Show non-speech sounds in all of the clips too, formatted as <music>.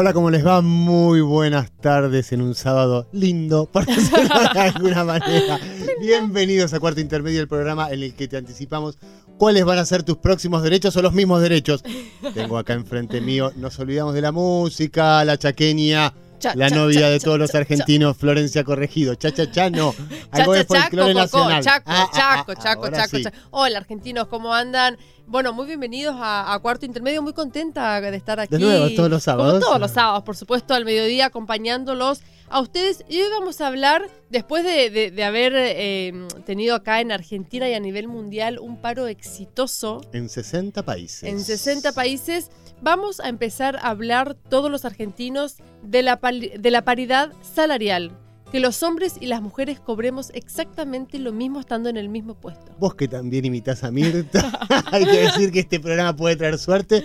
Hola, ¿cómo les va? Muy buenas tardes en un sábado lindo, por <laughs> decirlo de alguna manera. Bienvenidos a Cuarto Intermedio, el programa en el que te anticipamos cuáles van a ser tus próximos derechos o los mismos derechos. Tengo acá enfrente mío, nos olvidamos de la música, la chaqueña, Cha, la cha, novia cha, de todos los argentinos, Florencia Corregido. Cha, cha, cha, no. <laughs> Algo de folclore nacional. chaco, Ah, ah, chaco, ah, chaco, chaco, sí. chaco. Hola, argentinos, ¿cómo andan? Bueno, muy bienvenidos a, a Cuarto Intermedio, muy contenta de estar aquí. De nuevo, todos los sábados. Como todos los sábados, por supuesto, al mediodía, acompañándolos a ustedes. Y hoy vamos a hablar, después de, de- de haber eh, tenido acá en Argentina y a nivel mundial un paro exitoso En 60 países. en 60 países, vamos a empezar a hablar todos los argentinos de la, de la paridad salarial. Que los hombres y las mujeres cobremos exactamente lo mismo estando en el mismo puesto. Vos que también imitás a Mirta, <laughs> hay que decir que este programa puede traer suerte.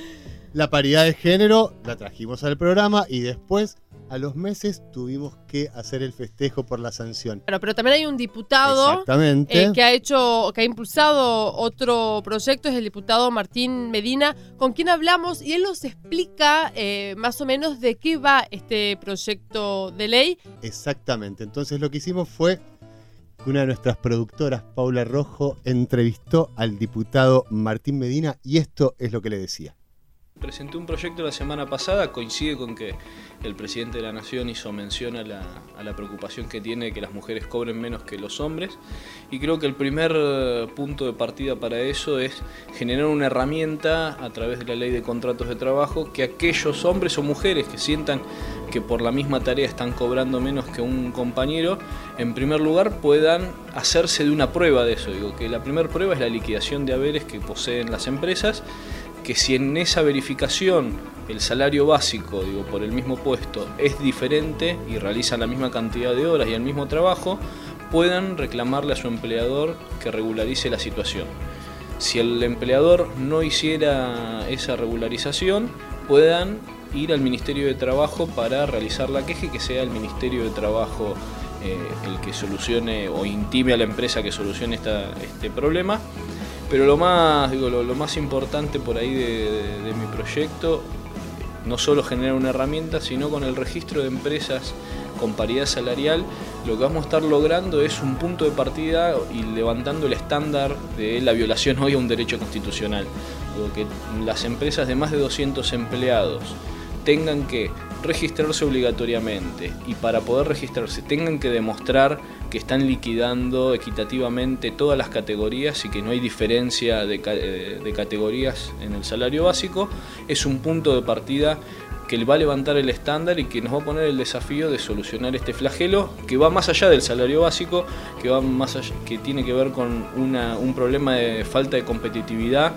La paridad de género la trajimos al programa y después, a los meses, tuvimos que hacer el festejo por la sanción. Pero, pero también hay un diputado Exactamente. eh, que ha hecho, que ha impulsado otro proyecto, es el diputado Martín Medina, con quien hablamos y él nos explica eh, más o menos de qué va este proyecto de ley. Exactamente. Entonces lo que hicimos fue que una de nuestras productoras, Paula Rojo, entrevistó al diputado Martín Medina y esto es lo que le decía. Presenté un proyecto la semana pasada, coincide con que el presidente de la Nación hizo mención a la, a la preocupación que tiene de que las mujeres cobren menos que los hombres y creo que el primer eh, punto de partida para eso es generar una herramienta a través de la ley de contratos de trabajo que aquellos hombres o mujeres que sientan que por la misma tarea están cobrando menos que un compañero, en primer lugar puedan hacerse de una prueba de eso. Digo que la primera prueba es la liquidación de haberes que poseen las empresas que si en esa verificación el salario básico, digo, por el mismo puesto es diferente y realizan la misma cantidad de horas y el mismo trabajo, puedan reclamarle a su empleador que regularice la situación. Si el empleador no hiciera esa regularización, puedan ir al Ministerio de Trabajo para realizar la queja que sea el Ministerio de Trabajo eh, el que solucione o intime a la empresa que solucione este problema. Pero lo más, digo, lo, lo más importante por ahí de, de- mi proyecto, no solo generar una herramienta, sino con el registro de empresas con paridad salarial, lo que vamos a estar logrando es un punto de partida y levantando el estándar de la violación hoy a un derecho constitucional. Digo, que las empresas de más de 200 empleados tengan que registrarse obligatoriamente y para poder registrarse tengan que demostrar que están liquidando equitativamente todas las categorías y que no hay diferencia de, eh, categorías en el salario básico, es un punto de partida que va a levantar el estándar y que nos va a poner el desafío de solucionar este flagelo que va más allá del salario básico, que va más allá- que tiene que ver con un problema de falta de competitividad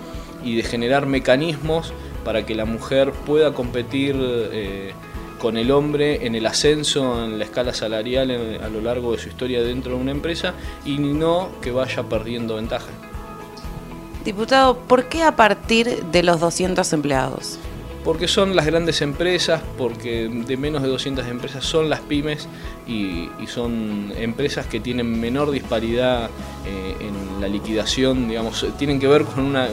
y de generar mecanismos para que la mujer pueda competir eh, con el hombre en el ascenso en la escala salarial a lo largo de su historia dentro de una empresa y no que vaya perdiendo ventaja. Diputado, ¿por qué a partir de los 200 empleados? Porque son las grandes empresas, porque de menos de 200 empresas son las pymes y, son empresas que tienen menor disparidad eh, en la liquidación, digamos, tienen que ver con una,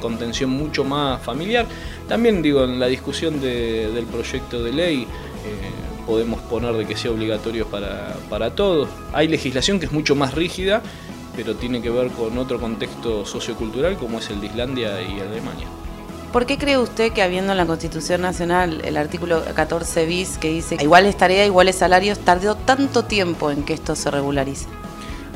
contención mucho más familiar. También digo, en la discusión de- del proyecto de ley eh, podemos poner de que sea obligatorio para, para todos. Hay legislación que es mucho más rígida, pero tiene que ver con otro contexto sociocultural como es el de Islandia y Alemania. ¿Por qué cree usted que habiendo en la Constitución Nacional el artículo 14 bis que dice iguales tareas, iguales salarios, tardó tanto tiempo en que esto se regularice?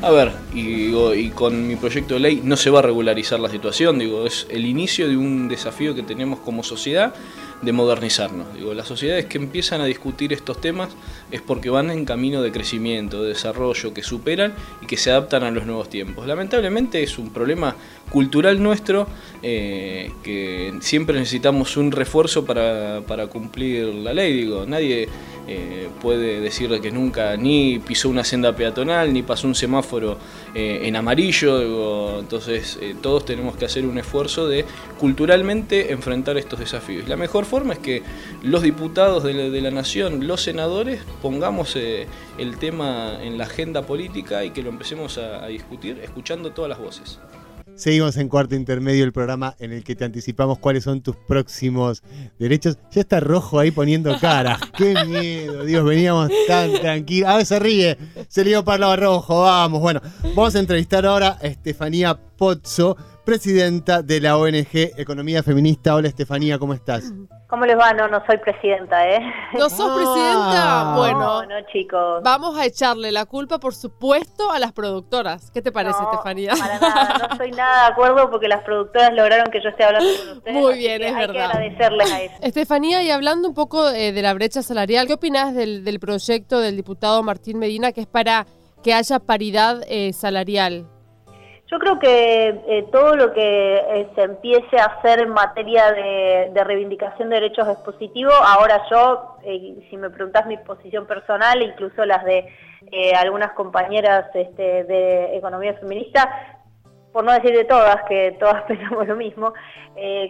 A ver, y, con mi proyecto de ley no se va a regularizar la situación, digo, es el inicio de un desafío que tenemos como sociedad de modernizarnos. Digo, las sociedades que empiezan a discutir estos temas es porque van en camino de crecimiento, de desarrollo, que superan y que se adaptan a los nuevos tiempos. Lamentablemente es un problema cultural nuestro eh, que siempre necesitamos un refuerzo para, para cumplir la ley. Digo, nadie eh, puede decir que nunca ni pisó una senda peatonal, ni pasó un semáforo eh, en amarillo. entonces todos tenemos que hacer un esfuerzo de culturalmente enfrentar estos desafíos. La mejor forma es que los diputados de la, nación, los senadores, pongamos el tema en la agenda política y que lo empecemos a discutir escuchando todas las voces. Seguimos en cuarto intermedio, el programa en el que te anticipamos cuáles son tus próximos derechos. Ya está rojo ahí poniendo cara. <laughs> ¡Qué miedo! Dios, veníamos tan tranquilos. A ver, se ríe. Se para lo rojo. Vamos. Bueno, vamos a entrevistar ahora a Estefanía Pozzo presidenta de la ONG Economía Feminista. Hola Estefanía, ¿cómo estás? ¿Cómo les va? No, no soy presidenta, ¿eh? ¿No sos presidenta? Ah. Bueno, no, chicos. Vamos a echarle la culpa, por supuesto, a las productoras. ¿Qué te parece, Estefanía? Para nada, no soy nada de acuerdo porque las productoras lograron que yo esté hablando con ustedes. Muy bien, es hay verdad. Que agradecerles a eso. <laughs> Estefanía, y hablando un poco eh, de la brecha salarial, ¿qué opinás del, proyecto del diputado Martín Medina que es para que haya paridad eh, salarial? Yo creo que eh, todo lo que eh, se empiece a hacer en materia de, reivindicación de derechos es positivo. Ahora yo, eh, si me preguntás mi posición personal, incluso las de algunas compañeras este, de economía feminista, por no decir de todas, que todas <laughs> pensamos lo mismo,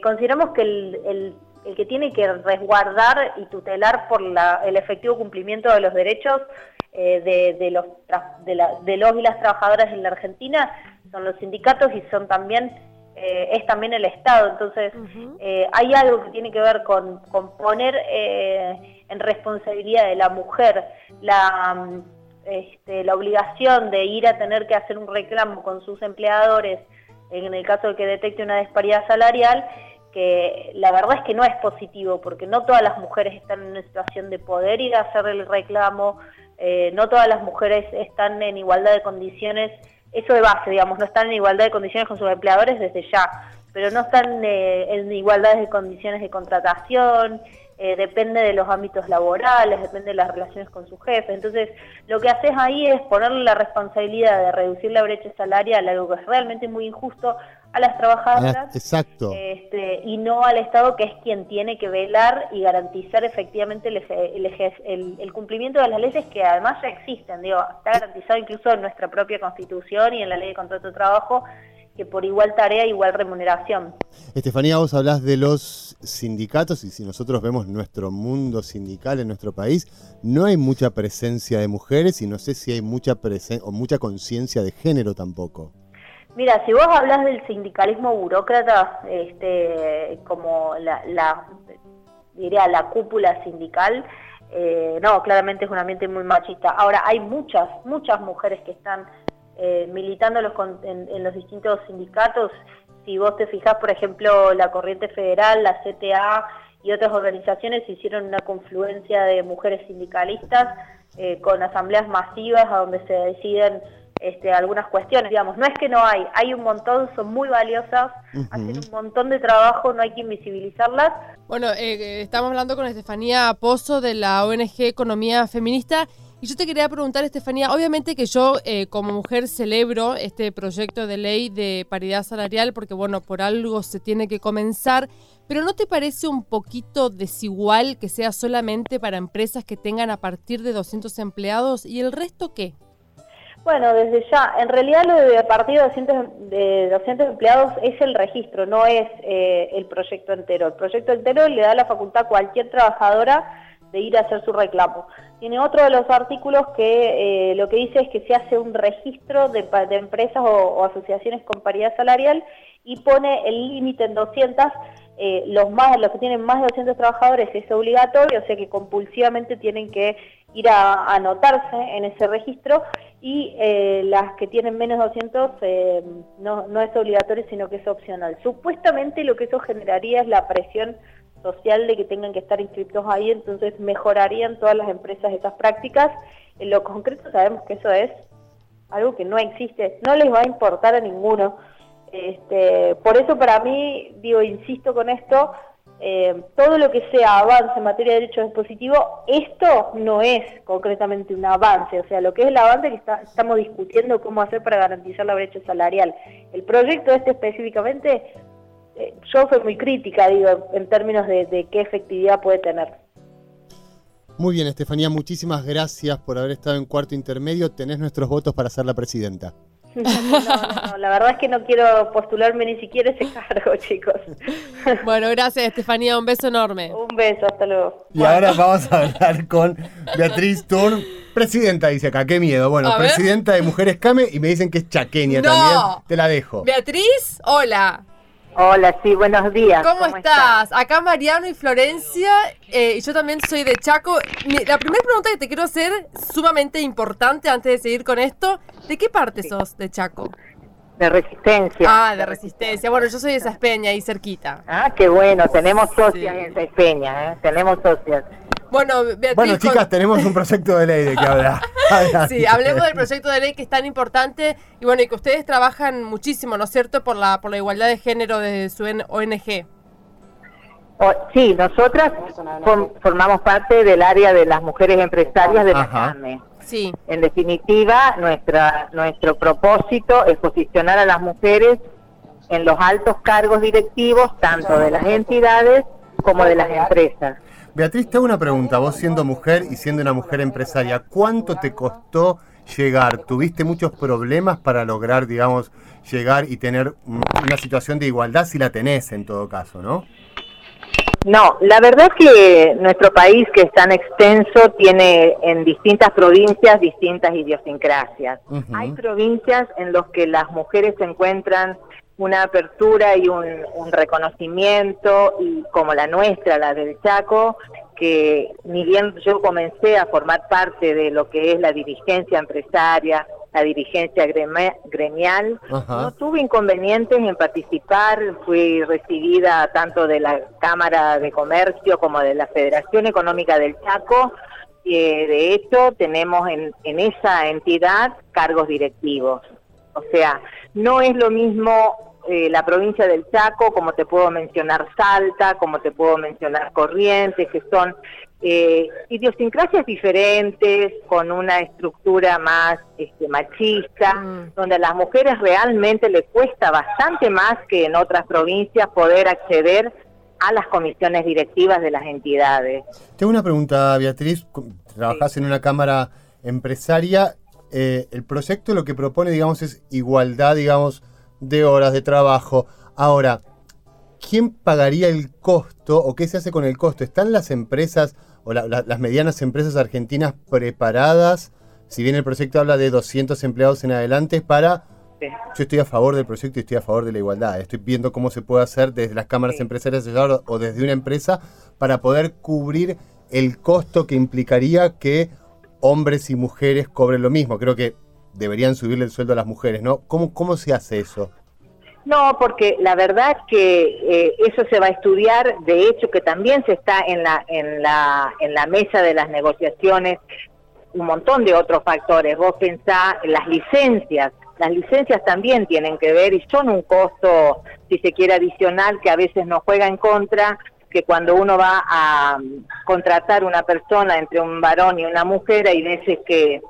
consideramos que el, que tiene que resguardar y tutelar por el efectivo cumplimiento de los derechos de, los, de los y las trabajadoras en la Argentina son los sindicatos y son también eh, es también el Estado. Entonces, eh, hay algo que tiene que ver con, poner eh, en responsabilidad de la mujer la, este, la obligación de ir a tener que hacer un reclamo con sus empleadores en el caso de que detecte una disparidad salarial, que la verdad es que no es positivo, porque no todas las mujeres están en una situación de poder ir a hacer el reclamo, no todas las mujeres están en igualdad de condiciones. Eso de base, digamos, no están en igualdad de condiciones con sus empleadores desde ya, pero no están eh, en igualdad de condiciones de contratación, eh, depende de los ámbitos laborales, depende de las relaciones con su jefe. Entonces, lo que haces ahí es ponerle la responsabilidad de reducir la brecha salarial, algo que es realmente muy injusto, a las trabajadoras. Ah, exacto. Este, y no al Estado, que es quien tiene que velar y garantizar efectivamente el, el, cumplimiento de las leyes que además ya existen. Digo, está garantizado incluso en nuestra propia Constitución y en la Ley de Contrato de Trabajo que por igual tarea, igual remuneración. Estefanía, vos hablás de los sindicatos y si nosotros vemos nuestro mundo sindical en nuestro país, no hay mucha presencia de mujeres y no sé si hay mucha o mucha conciencia de género tampoco. Mira, si vos hablas del sindicalismo burócrata, este, como la, diría la cúpula sindical, eh, no, claramente es un ambiente muy machista. Ahora, hay muchas, muchas mujeres que están eh, militando los, en, los distintos sindicatos. Si vos te fijás, por ejemplo, la Corriente Federal, la CTA y otras organizaciones hicieron una confluencia de mujeres sindicalistas eh, con asambleas masivas a donde se deciden este, algunas cuestiones. Digamos, no es que no hay, hay un montón, son muy valiosas, hacen un montón de trabajo, no hay que invisibilizarlas. Bueno, eh, estamos hablando con Estefanía Pozo de la ONG Economía Feminista y yo te quería preguntar, Estefanía, obviamente que yo eh, como mujer celebro este proyecto de ley de paridad salarial porque, bueno, por algo se tiene que comenzar, pero ¿no te parece un poquito desigual que sea solamente para empresas que tengan a partir de 200 empleados y el resto qué? Bueno, desde ya, en realidad lo de a partir de 200, de 200 empleados es el registro, no es eh, el proyecto entero. El proyecto entero le da la facultad a cualquier trabajadora de ir a hacer su reclamo. Tiene otro de los artículos que eh, lo que dice es que se hace un registro de, empresas o, asociaciones con paridad salarial y pone el límite en 200. Eh, los, más, los que tienen más de 200 trabajadores es obligatorio, o sea que compulsivamente tienen que ir a, anotarse en ese registro y eh, las que tienen menos de 200 no, no es obligatorio, sino que es opcional. Supuestamente lo que eso generaría es la presión social de que tengan que estar inscritos ahí, entonces mejorarían todas las empresas esas prácticas. En lo concreto sabemos que eso es algo que no existe, no les va a importar a ninguno. Este, por eso para mí, digo, insisto con esto, eh, todo lo que sea avance en materia de derechos dispositivos, esto no es concretamente un avance, o sea, lo que es el avance que estamos discutiendo cómo hacer para garantizar la brecha salarial. El proyecto este específicamente yo soy muy crítica, digo, en términos de, qué efectividad puede tener. Muy bien, Estefanía, muchísimas gracias por haber estado en cuarto intermedio. Tenés nuestros votos para ser la presidenta. <laughs> No, no, no, la verdad es que no quiero postularme ni siquiera ese cargo, <laughs> chicos. Bueno, gracias Estefanía, un beso enorme. Un beso, hasta luego. Y ahora vamos a hablar con Beatriz Turn, presidenta, dice acá, qué miedo. Bueno, A ver. presidenta de Mujeres Came y me dicen que es chaqueña No. también. Te la dejo. Beatriz, hola. Hola, sí, buenos días. ¿Cómo, estás? Acá Mariano y Florencia, eh, y yo también soy de Chaco. La primera pregunta que te quiero hacer, sumamente importante antes de seguir con esto, ¿de qué parte sos de Chaco? De resistencia. Ah, de Resistencia. Bueno, yo soy de Saspeña, ahí cerquita. Ah, qué bueno, tenemos socias Sí. en Peña, ¿eh? Tenemos socias. Bueno, Beatriz... Bueno, con- chicas, tenemos un proyecto de ley de que hablar. <laughs> Sí, hablemos del proyecto de ley que es tan importante y bueno, y que ustedes trabajan muchísimo, ¿no es cierto?, por la, por la igualdad de género desde su ONG. Sí, nosotras form- formamos parte del área de las mujeres empresarias de la Ajá. CAME. Sí, En definitiva, nuestra, nuestro propósito es posicionar a las mujeres en los altos cargos directivos, tanto de las entidades como de las empresas. Beatriz, te hago una pregunta. Vos siendo mujer y siendo una mujer empresaria, ¿cuánto te costó llegar? ¿Tuviste muchos problemas para lograr, digamos, llegar y tener una situación de igualdad si la tenés en todo caso, no? No, la verdad es que nuestro país, que es tan extenso, tiene en distintas provincias distintas idiosincrasias. Hay provincias en las que las mujeres encuentran una apertura y un, un reconocimiento, y como la nuestra, la del Chaco, que ni bien yo comencé a formar parte de lo que es la dirigencia empresaria, la dirigencia gremia- gremial, Ajá. no tuve inconvenientes en participar, fui recibida tanto de la Cámara de Comercio como de la Federación Económica del Chaco. Eh, de hecho, tenemos en, en esa entidad cargos directivos. O sea, no es lo mismo eh, la provincia del Chaco, como te puedo mencionar Salta, como te puedo mencionar Corrientes, que son eh, idiosincrasias diferentes, con una estructura más este, machista, Mm. donde a las mujeres realmente les cuesta bastante más que en otras provincias poder acceder a las comisiones directivas de las entidades. Tengo una pregunta, Beatriz. Trabajás en una cámara empresaria. Eh, el proyecto lo que propone, digamos, es igualdad, digamos, de horas de trabajo. Ahora, ¿quién pagaría el costo o qué se hace con el costo? ¿Están las empresas o la- la- las medianas empresas argentinas preparadas? Si bien el proyecto habla de 200 empleados en adelante, para... Sí. Yo estoy a favor del proyecto y estoy a favor de la igualdad. Estoy viendo cómo se puede hacer desde las cámaras Sí. empresarias o o desde una empresa para poder cubrir el costo que implicaría que hombres y mujeres cobren lo mismo. Creo que deberían subirle el sueldo a las mujeres, ¿no? ¿Cómo, cómo se hace eso? No, porque la verdad que eh, eso se va a estudiar, de hecho que también se está en la, en la, en la mesa de las negociaciones un montón de otros factores. Vos pensá en las licencias, las licencias también tienen que ver y son un costo, si se quiere, adicional que a veces nos juega en contra, que cuando uno va a mm, contratar una persona entre un varón y una mujer, hay veces que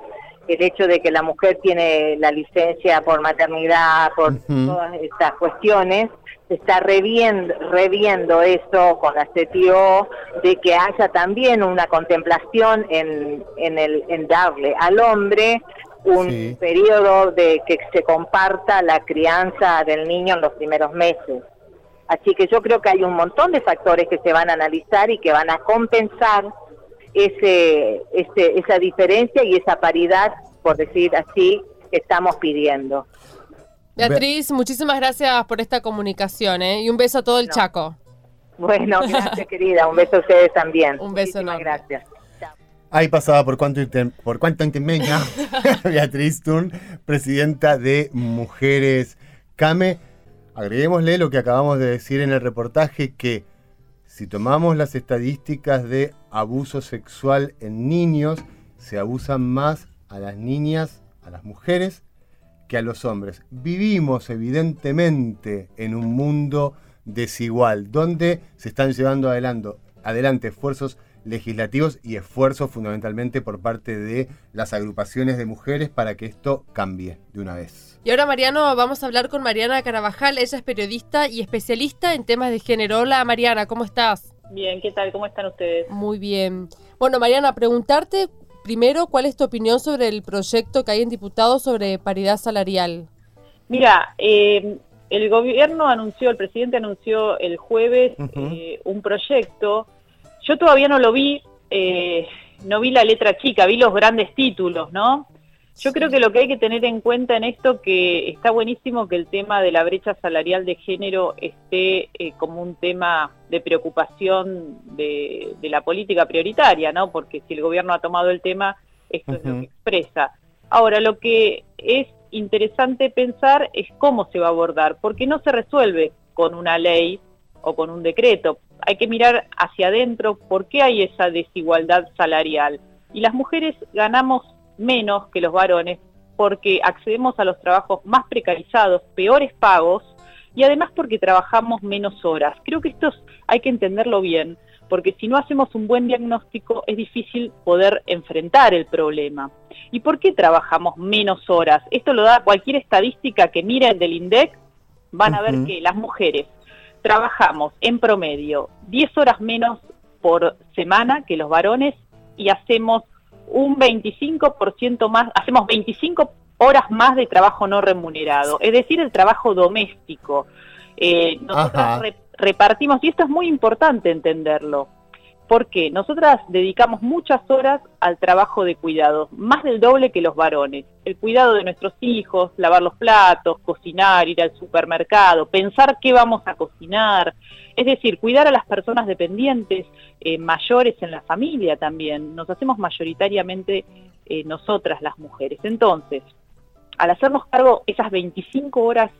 el hecho de que la mujer tiene la licencia por maternidad, por todas estas cuestiones, se está reviendo, reviendo eso con la CTO, de que haya también una contemplación en, en, el, en darle al hombre un Sí. periodo de que se comparta la crianza del niño en los primeros meses. Así que yo creo que hay un montón de factores que se van a analizar y que van a compensar ese, ese, esa diferencia y esa paridad, por decir así, que estamos pidiendo. Beatriz, muchísimas gracias por esta comunicación, ¿eh? Y un beso a todo el No. Chaco. Bueno, <laughs> gracias querida, un beso a ustedes también. Un beso Muchísimas enorme. gracias. Ahí pasaba por cuánto inter- por <laughs> <laughs> Beatriz Turn, presidenta de Mujeres Came. Agreguémosle lo que acabamos de decir en el reportaje que si tomamos las estadísticas de abuso sexual en niños, se abusan más a las niñas, a las mujeres, que a los hombres. Vivimos evidentemente en un mundo desigual, donde se están llevando adelante, adelante esfuerzos legislativos y esfuerzos fundamentalmente por parte de las agrupaciones de mujeres para que esto cambie de una vez. Y ahora, Mariano, vamos a hablar con Mariana Carabajal. Ella es periodista y especialista en temas de género. Hola, Mariana, ¿cómo estás? Bien, ¿qué tal? ¿Cómo están ustedes? Muy bien. Bueno, Mariana, preguntarte primero cuál es tu opinión sobre el proyecto que hay en diputados sobre paridad salarial. Mira, eh, el gobierno anunció, el presidente anunció el jueves eh, un proyecto. Yo todavía no lo vi, eh, no vi la letra chica, vi los grandes títulos, ¿no? Yo creo que lo que hay que tener en cuenta en esto que está buenísimo que el tema de la brecha salarial de género esté eh, como un tema de preocupación de, la política prioritaria, ¿no? Porque si el gobierno ha tomado el tema, esto es lo que expresa. Ahora, lo que es interesante pensar es cómo se va a abordar, porque no se resuelve con una ley o con un decreto. Hay que mirar hacia adentro por qué hay esa desigualdad salarial. Y las mujeres ganamos menos que los varones porque accedemos a los trabajos más precarizados, peores pagos y además porque trabajamos menos horas. Creo que esto hay que entenderlo bien, porque si no hacemos un buen diagnóstico es difícil poder enfrentar el problema. ¿Y por qué trabajamos menos horas? Esto lo da cualquier estadística que miren del INDEC, van a ver que las mujeres trabajamos en promedio 10 horas menos por semana que los varones y hacemos un 25% más, hacemos 25 horas más de trabajo no remunerado, es decir, el trabajo doméstico. Eh, nosotros repartimos, y esto es muy importante entenderlo, porque nosotras dedicamos muchas horas al trabajo de cuidado, más del doble que los varones. El cuidado de nuestros hijos, lavar los platos, cocinar, ir al supermercado, pensar qué vamos a cocinar, es decir, cuidar a las personas dependientes, eh, mayores en la familia también. Nos hacemos mayoritariamente eh, nosotras las mujeres. Entonces, al hacernos cargo esas 25 horas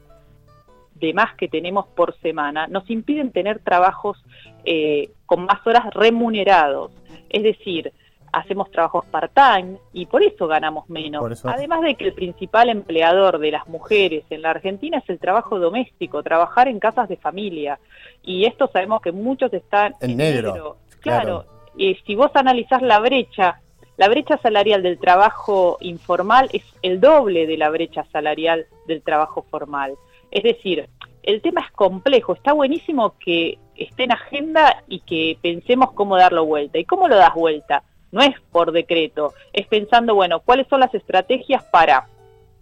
de más que tenemos por semana nos impiden tener trabajos eh, con más horas remunerados. Es decir, hacemos trabajos part-time y por eso ganamos menos. Además de que el principal empleador de las mujeres en la Argentina es el trabajo doméstico, trabajar en casas de familia. Y esto sabemos que muchos están en, negro. Claro, y si vos analizás la brecha, la brecha salarial del trabajo informal es el doble de la brecha salarial del trabajo formal. Es decir, el tema es complejo, está buenísimo que esté en agenda y que pensemos cómo darlo vuelta. ¿Y cómo lo das vuelta? No es por decreto, es pensando, bueno, cuáles son las estrategias para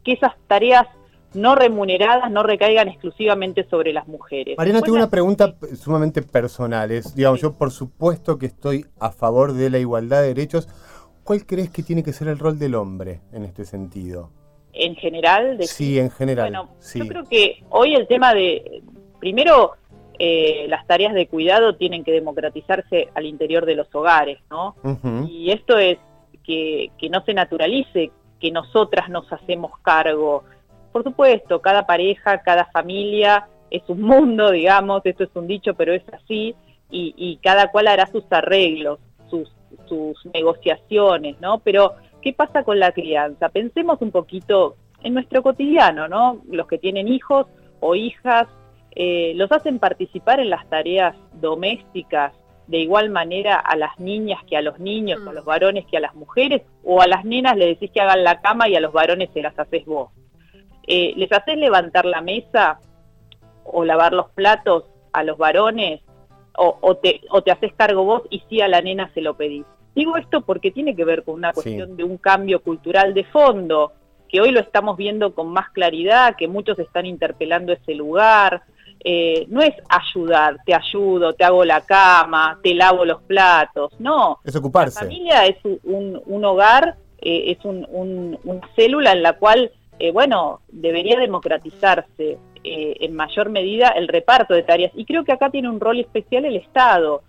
que esas tareas no remuneradas no recaigan exclusivamente sobre las mujeres. Mariana, tengo una pregunta sumamente personal. Es, digamos, yo por supuesto que estoy a favor de la igualdad de derechos. ¿Cuál crees que tiene que ser el rol del hombre en este sentido? En general. De sí, en general. Bueno, yo creo que hoy el tema de, primero, eh, las tareas de cuidado tienen que democratizarse al interior de los hogares, ¿no? Y esto es que, que no se naturalice que nosotras nos hacemos cargo. Por supuesto, cada pareja, cada familia es un mundo, <laughs> digamos, esto es un dicho, pero es así, y, y cada cual hará sus arreglos, sus, sus negociaciones, ¿no? Pero ¿Qué pasa con la crianza? Pensemos un poquito en nuestro cotidiano, ¿no? Los que tienen hijos o hijas, eh, los hacen participar en las tareas domésticas de igual manera a las niñas que a los niños, a mm. los varones que a las mujeres, o a las nenas le decís que hagan la cama y a los varones se las haces vos. Eh, ¿Les haces levantar la mesa o lavar los platos a los varones o, te, o te haces cargo vos y sí a la nena se lo pedís? Digo esto porque tiene que ver con una cuestión de un cambio cultural de fondo, que hoy lo estamos viendo con más claridad, que muchos están interpelando ese lugar. Eh, no es ayudar, te ayudo, te hago la cama, te lavo los platos, no. Es ocuparse. La familia es un, hogar, eh, es una célula en la cual, eh, bueno, debería democratizarse en mayor medida el reparto de tareas. Y creo que acá tiene un rol especial el Estado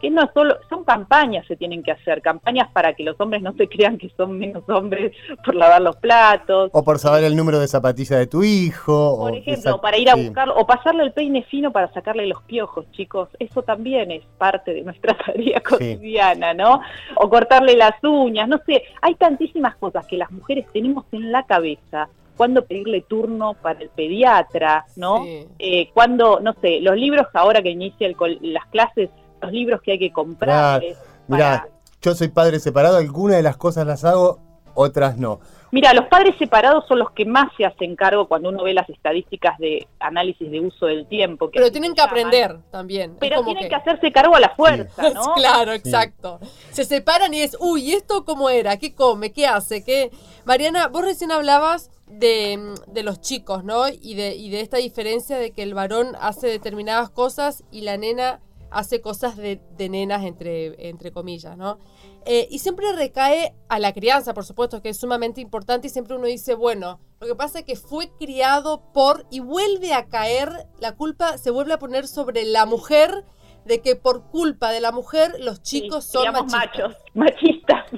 que no solo, son campañas se tienen que hacer, campañas para que los hombres no se crean que son menos hombres por lavar los platos. O por saber el número de zapatillas de tu hijo. Por ejemplo, para ir a buscar, o pasarle el peine fino para sacarle los piojos, chicos, eso también es parte de nuestra <laughs> tarea cotidiana, ¿no? O cortarle las uñas, no sé, hay tantísimas cosas que las mujeres tenemos en la cabeza cuándo pedirle turno para el pediatra, ¿no? Eh, cuando, no sé, los libros ahora que inicia las clases los libros que hay que comprar. Mira, yo soy padre separado, algunas de las cosas las hago, otras no. Mira, los padres separados son los que más se hacen cargo cuando uno ve las estadísticas de análisis de uso del tiempo. pero tienen que aprender también. Pero tienen que... hacerse cargo a la fuerza, <laughs> ¿no? claro, exacto. Se separan y es, uy, ¿esto cómo era? ¿Qué come? ¿Qué hace? ¿Qué? Mariana, vos recién hablabas de, de, los chicos, ¿no? Y de, y de esta diferencia de que el varón hace determinadas cosas y la nena hace cosas de, de nenas, entre, entre comillas, ¿no? Eh, y siempre recae a la crianza, por supuesto, que es sumamente importante y siempre uno dice, bueno, lo que pasa es que fue criado por y vuelve a caer, la culpa se vuelve a poner sobre la mujer de que por culpa de la mujer los chicos son machos, machistas. <laughs>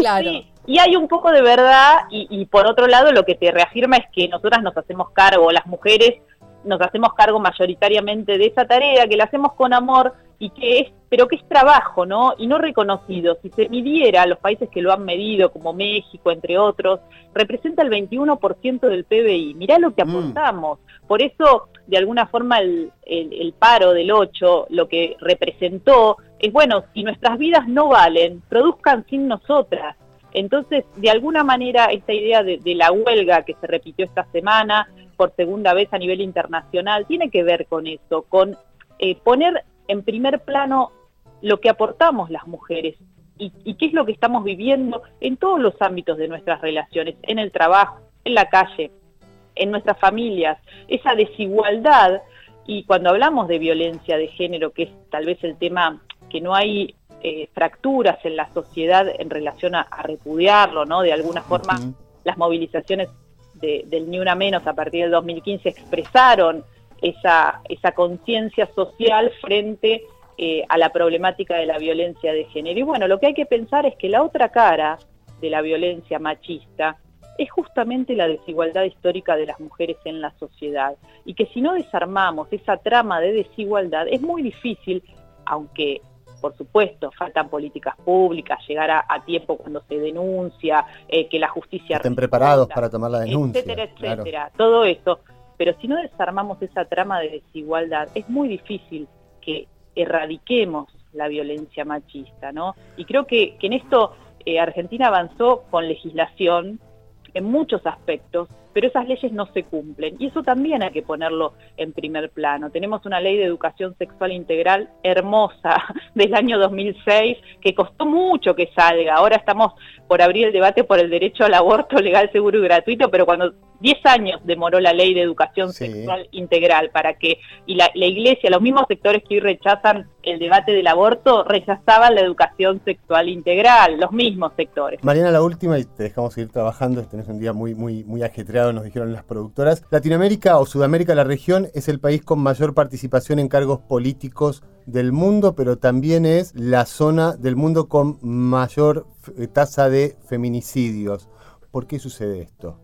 Claro. Y hay un poco de verdad y, y por otro lado lo que te reafirma es que nosotras nos hacemos cargo, las mujeres nos hacemos cargo mayoritariamente de esa tarea, que la hacemos con amor y que es, pero que es trabajo, ¿no? Y no reconocido. Si se midiera los países que lo han medido, como México, entre otros, representa el 21% del PBI. Mirá lo que mm. aportamos. Por eso, de alguna forma, el, el paro del 8 lo que representó es, bueno, si nuestras vidas no valen, produzcan sin nosotras. Entonces, de alguna manera, esta idea de, de, la huelga que se repitió esta semana por segunda vez a nivel internacional tiene que ver con eso, con eh, poner en primer plano lo que aportamos las mujeres y, y, qué es lo que estamos viviendo en todos los ámbitos de nuestras relaciones, en el trabajo, en la calle, en nuestras familias, esa desigualdad. Y cuando hablamos de violencia de género, que es tal vez el tema que no hay eh, fracturas en la sociedad en relación a, repudiarlo, ¿no? De alguna forma, las movilizaciones del Ni Una Menos a partir del 2015 expresaron esa, esa conciencia social frente eh, a la problemática de la violencia de género. Y bueno, lo que hay que pensar es que la otra cara de la violencia machista es justamente la desigualdad histórica de las mujeres en la sociedad y que si no desarmamos esa trama de desigualdad es muy difícil, aunque por supuesto, faltan políticas públicas, llegar a, tiempo cuando se denuncia, eh, que la justicia... Estén preparados para tomar la denuncia. Etcétera, etcétera, todo eso. Pero si no desarmamos esa trama de desigualdad, es muy difícil que erradiquemos la violencia machista, ¿no? Y creo que, en esto eh, Argentina avanzó con legislación en muchos aspectos, pero esas leyes no se cumplen. Y eso también hay que ponerlo en primer plano. Tenemos una ley de educación sexual integral hermosa <laughs> del año 2006 que costó mucho que salga. Ahora estamos por abrir el debate por el derecho al aborto legal, seguro y gratuito, pero cuando 10 años demoró la ley de educación sexual integral para que, y la, la, iglesia, los mismos sectores que hoy rechazan el debate del aborto, rechazaban la educación sexual integral, los mismos sectores. Mariana, la última, y te dejamos seguir trabajando, es un día muy, muy, muy ajetreado, nos dijeron las productoras. Latinoamérica o Sudamérica, la región, es el país con mayor participación en cargos políticos del mundo, pero también es la zona del mundo con mayor tasa de feminicidios. ¿Por qué sucede esto?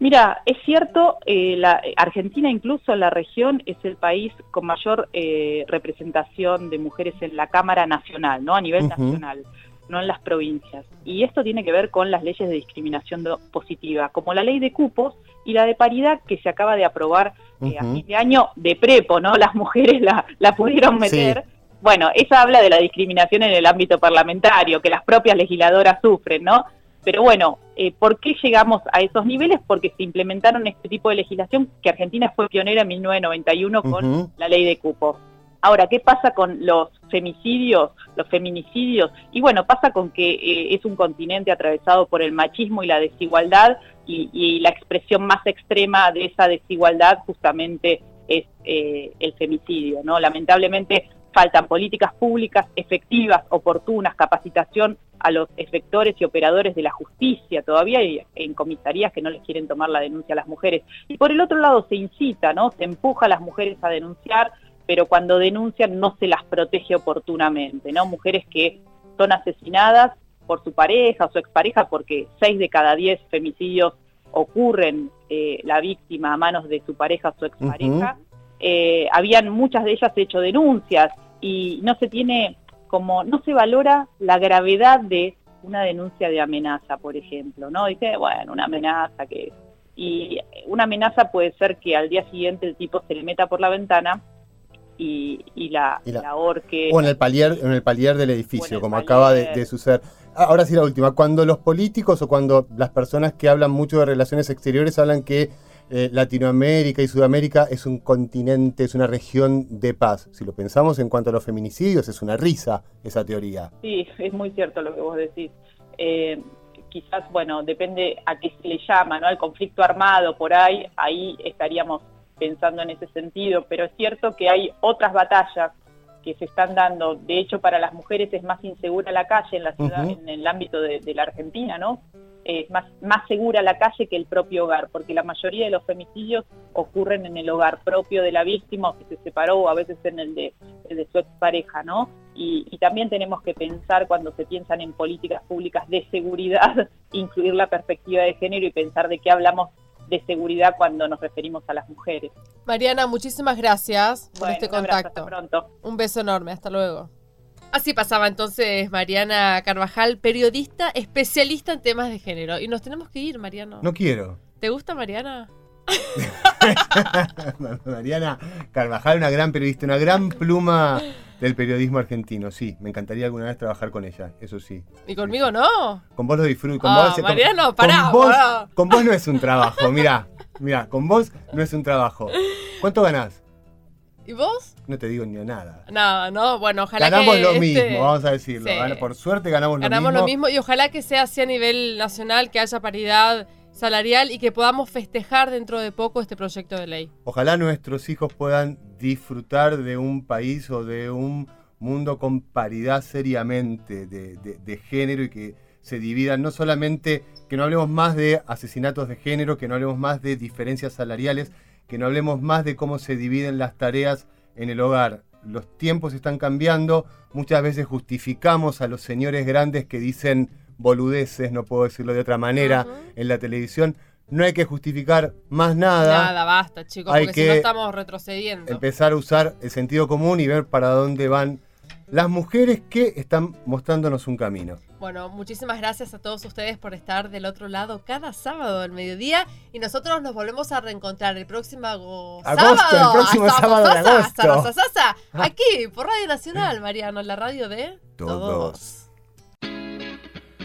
Mira, es cierto, eh, la, Argentina incluso la región es el país con mayor eh, representación de mujeres en la Cámara Nacional, ¿no? A nivel nacional, no en las provincias. Y esto tiene que ver con las leyes de discriminación positiva, como la ley de cupos y la de paridad que se acaba de aprobar eh, a fin de año de prepo, ¿no? Las mujeres la, la pudieron meter. Bueno, eso habla de la discriminación en el ámbito parlamentario, que las propias legisladoras sufren, ¿no? Pero bueno, eh, ¿por qué llegamos a esos niveles? Porque se implementaron este tipo de legislación que Argentina fue pionera en 1991 con la ley de cupo. Ahora, ¿qué pasa con los femicidios, los feminicidios? Y bueno, pasa con que eh, es un continente atravesado por el machismo y la desigualdad y, la expresión más extrema de esa desigualdad justamente es eh, el femicidio, ¿no? Lamentablemente faltan políticas públicas efectivas, oportunas, capacitación a los efectores y operadores de la justicia. Todavía hay en comisarías que no les quieren tomar la denuncia a las mujeres. Y por el otro lado se incita, ¿no? Se empuja a las mujeres a denunciar, pero cuando denuncian no se las protege oportunamente, ¿no? Mujeres que son asesinadas por su pareja o su expareja, porque seis de cada diez femicidios ocurren eh, la víctima a manos de su pareja o su expareja. Eh, habían muchas de ellas hecho denuncias y no se tiene como, no se valora la gravedad de una denuncia de amenaza, por ejemplo, ¿no? Dice, bueno, una amenaza que... Y una amenaza puede ser que al día siguiente el tipo se le meta por la ventana y, la, la, orque. O en el palier, en el palier del edificio, como acaba de, suceder. ahora sí la última. Cuando los políticos o cuando las personas que hablan mucho de relaciones exteriores hablan que eh, Latinoamérica y Sudamérica es un continente, es una región de paz. Si lo pensamos en cuanto a los feminicidios, es una risa esa teoría. Sí, es muy cierto lo que vos decís. Eh, quizás, bueno, depende a qué se le llama, ¿no? Al conflicto armado por ahí, ahí estaríamos pensando en ese sentido, pero es cierto que hay otras batallas que se están dando. De hecho, para las mujeres es más insegura la calle en la ciudad, en el ámbito de, la Argentina, ¿no? Es más, más segura la calle que el propio hogar, porque la mayoría de los femicidios ocurren en el hogar propio de la víctima o que se separó o a veces en el de, de su expareja, ¿no? Y, y, también tenemos que pensar cuando se piensan en políticas públicas de seguridad, <laughs> incluir la perspectiva de género y pensar de qué hablamos de seguridad cuando nos referimos a las mujeres. Mariana, muchísimas gracias por este contacto. Un pronto. Un beso enorme, hasta luego. Así pasaba entonces Mariana Carvajal, periodista especialista en temas de género. Y nos tenemos que ir, Mariano. No quiero. ¿Te gusta Mariana? <laughs> Mariana Carvajal, una gran periodista, una gran pluma del periodismo argentino, sí. Me encantaría alguna vez trabajar con ella, eso sí. ¿Y conmigo no? Con vos lo disfruto. Con ah, vos, Mariano, pará. Con vos, con vos no es un trabajo, mira. Mira, con vos no es un trabajo. ¿Cuánto ganás? ¿Y vos? No te digo ni nada. No, no, bueno, ojalá ganamos que... lo este- mismo, vamos a decirlo. Por suerte ganamos, lo mismo. Ganamos lo mismo y ojalá que sea así a nivel nacional, que haya paridad salarial y que podamos festejar dentro de poco este proyecto de ley. Ojalá nuestros hijos puedan disfrutar de un país o de un mundo con paridad seriamente de, de, género y que se dividan, no solamente que no hablemos más de asesinatos de género, que no hablemos más de diferencias salariales, que no hablemos más de cómo se dividen las tareas en el hogar. Los tiempos están cambiando, muchas veces justificamos a los señores grandes que dicen boludeces, no puedo decirlo de otra manera, en la televisión. No hay que justificar más nada. Nada, basta, chicos, hay porque que si no estamos retrocediendo. Empezar a usar el sentido común y ver para dónde van las mujeres que están mostrándonos un camino. Bueno, muchísimas gracias a todos ustedes por estar del otro lado cada sábado del mediodía y nosotros nos volvemos a reencontrar el próximo agosto, sábado. El próximo sábado de agosto. aquí por Radio Nacional, Mariano, la radio de todos.